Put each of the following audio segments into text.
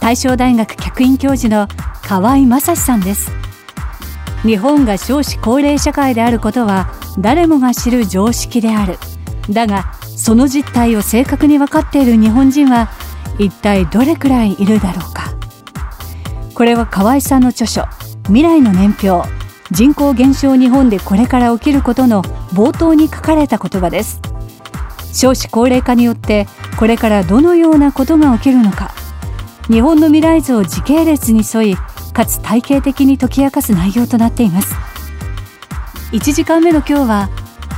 大正大学客員教授の河合正史さんです。日本が少子高齢社会であることは誰もが知る常識である。だが、その実態を正確に分かっている日本人は一体どれくらいいるだろうか。これは河合さんの著書「未来の年表人口減少日本でこれから起きること」の冒頭に書かれた言葉です少子高齢化によってこれからどのようなことが起きるのか日本の未来図を時系列に沿いかつ体系的に解き明かす内容となっています。1時間目の今日は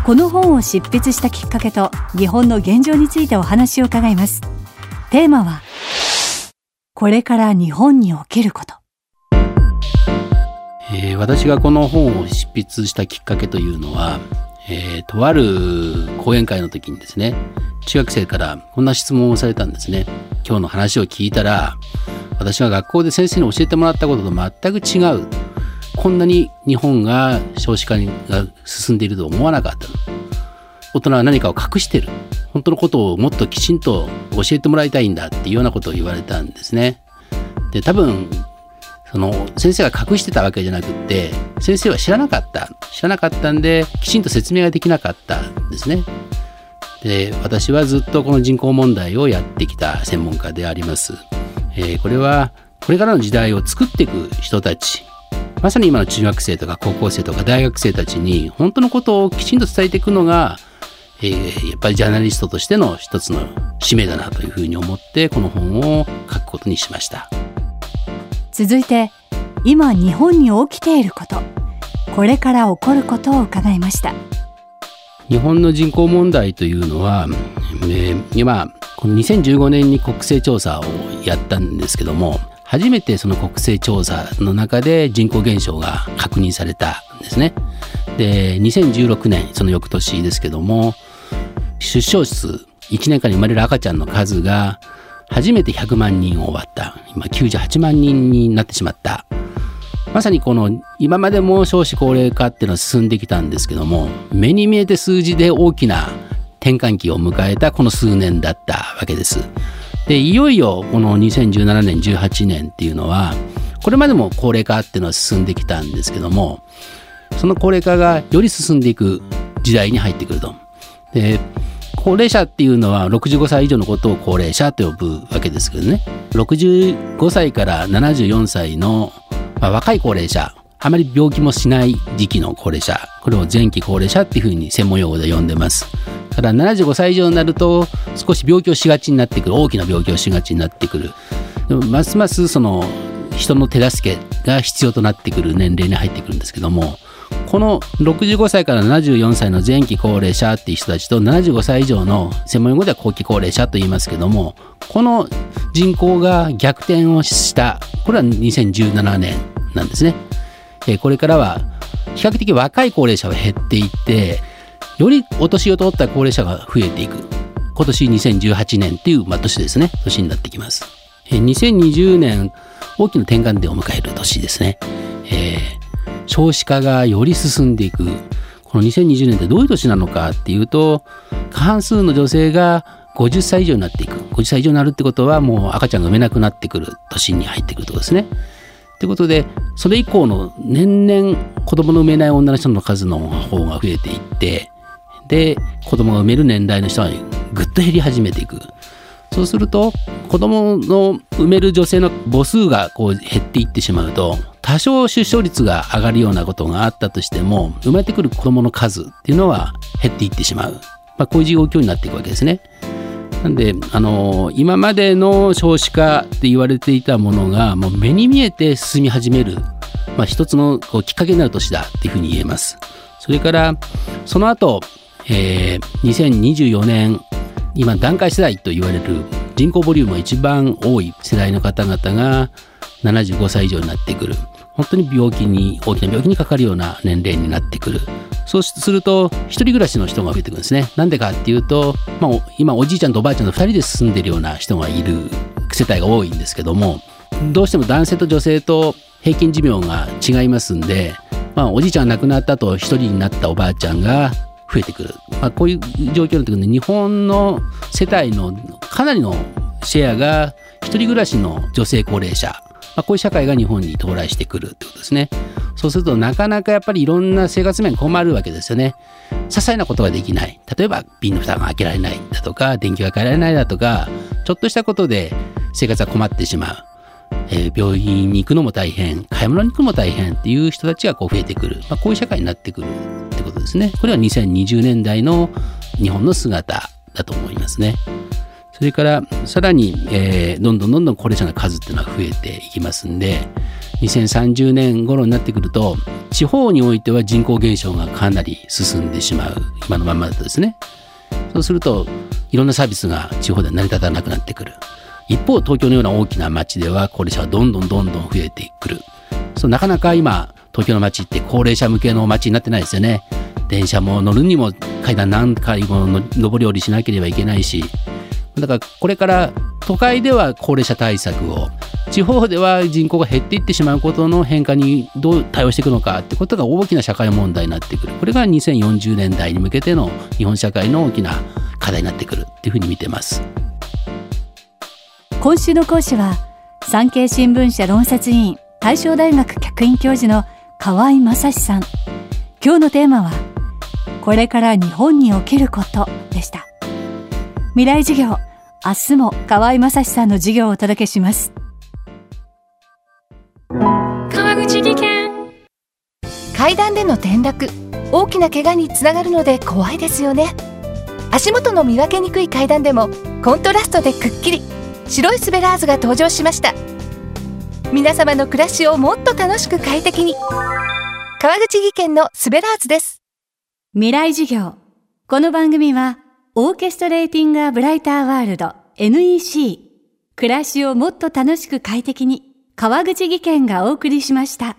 この本を執筆したきっかけと日本の現状についてお話を伺います。テーマはこれから日本に起きること。えー私がこの本を執筆したきっかけというのは、えーとある講演会の時にですね、中学生からこんな質問をされたんですね。今日の話を聞いたら、私が学校で先生に教えてもらったことと全く違う。こんなに日本が少子化が進んでいると思わなかった。大人は何かを隠してる。本当のことをもっときちんと教えてもらいたいんだっていうようなことを言われたんですね。で、多分、その先生が隠してたわけじゃなくって先生は知らなかった知らなかったんできちんと説明ができなかったんですねで私はずっとこの人口問題をやってきた専門家であります、えーこれはこれからの時代を作っていく人たちまさに今の中学生とか高校生とか大学生たちに本当のことをきちんと伝えていくのが、えーやっぱりジャーナリストとしての一つの使命だなというふうに思ってこの本を書くことにしました。続いて今日本に起きていることこれから起こることを伺いました日本の人口問題というのは、えー今この2015年に国勢調査をやったんですけども初めてその国勢調査の中で人口減少が確認されたんですね。で2016年その翌年ですけども出生数1年間に生まれる赤ちゃんの数が初めて100万人を割った今98万人になってしまったまさにこの今までも少子高齢化っていうのは進んできたんですけども目に見えて数字で大きな転換期を迎えたこの数年だったわけです。でいよいよこの2017年18年っていうのはこれまでも高齢化っていうのは進んできたんですけどもその高齢化がより進んでいく時代に入ってくると。で高齢者っていうのは65歳以上のことを高齢者と呼ぶわけですけどね65歳から74歳の、まあ、若い高齢者。あまり病気もしない時期の高齢者。これを前期高齢者っていうふうに専門用語で呼んでます。ただ75歳以上になると少し病気をしがちになってくる大きな病気をしがちになってくる。でもますますその人の手助けが必要となってくる年齢に入ってくるんですけどもこの65歳から74歳の前期高齢者っていう人たちと75歳以上の専門用語では後期高齢者と言いますけどもこの人口が逆転をしたこれは2017年なんですね。えこれからは比較的若い高齢者は減っていってよりお年を取った高齢者が増えていく今年2018年っていう、まあ、年ですね年になってきます。えー2020年大きな転換点を迎える年ですね。えー少子化がより進んでいく。この2020年ってどういう年なのかっていうと過半数の女性が50歳以上になっていく。50歳以上になるってことはもう赤ちゃんが産めなくなってくる年に入ってくるとですね。ということでそれ以降の年々子供の産めない女の人の数の方が増えていってで子供が産める年代の人はぐっと減り始めていく。そうすると子供の産める女性の母数がこう減っていってしまうと多少出生率が上がるようなことがあったとしても生まれてくる子供の数っていうのは減っていってしまう、まあ、こういう状況になっていくわけですね。なんで、あの今までの少子化って言われていたものがもう目に見えて進み始める、まあ、一つのこうきっかけになる年だっていうふうに言えます。それからその後、えー2024年今段階世代と言われる人口ボリュームが一番多い世代の方々が75歳以上になってくる本当に病気に大きな病気にかかるような年齢になってくる。そうすると一人暮らしの人が増えてくるんですね。なんでかっていうと、まあ、今おじいちゃんとおばあちゃんの2人で住んでるような人がいる世帯が多いんですけどもどうしても男性と女性と平均寿命が違いますんで、まあ、おじいちゃんが亡くなった後一人になったおばあちゃんが増えてくる、まあ、こういう状況になってくるんで日本の世帯のかなりのシェアが一人暮らしの女性高齢者、まあ、こういう社会が日本に到来してくるってことですね。そうするとなかなかやっぱりいろんな生活面困るわけですよね。些細なことができない。例えば瓶の蓋が開けられないだとか、電気が変えられないだとか、ちょっとしたことで生活が困ってしまう。えー、病院に行くのも大変、買い物に行くのも大変っていう人たちがこう増えてくる。まあ、こういう社会になってくるってことですね。これは2020年代の日本の姿だと思いますね。それからさらに、えー、どんどんどんどん高齢者の数っていうのは増えていきますんで2030年頃になってくると地方においては人口減少がかなり進んでしまう今のままだとですね。そうするといろんなサービスが地方では成り立たなくなってくる。一方東京のような大きな街では高齢者はどんどんどんどん増えてくる。そうなかなか今東京の街って高齢者向けの街になってないですよね。電車も乗るにも階段何回も上り下りしなければいけないしだからこれから都会では高齢者対策を地方では人口が減っていってしまうことの変化にどう対応していくのかってことが大きな社会問題になってくる。これが2040年代に向けての日本社会の大きな課題になってくるっていうふうに見てます。今週の講師は産経新聞社論説委員大正大学客員教授の河合正史さん。今日のテーマはこれから日本に起きることでした。未来授業。明日も河合正史さんの授業をお届けします。川口技研。階段での転落。大きな怪我につながるので怖いですよね。足元の見分けにくい階段でもコントラストでくっきり。白いスベラーズが登場しました。皆様の暮らしをもっと楽しく快適に。川口技研のスベラーズです。未来授業。この番組はオーケストレーティング・ア・ブライター・ワールド NEC 暮らしをもっと楽しく快適に川口義賢がお送りしました。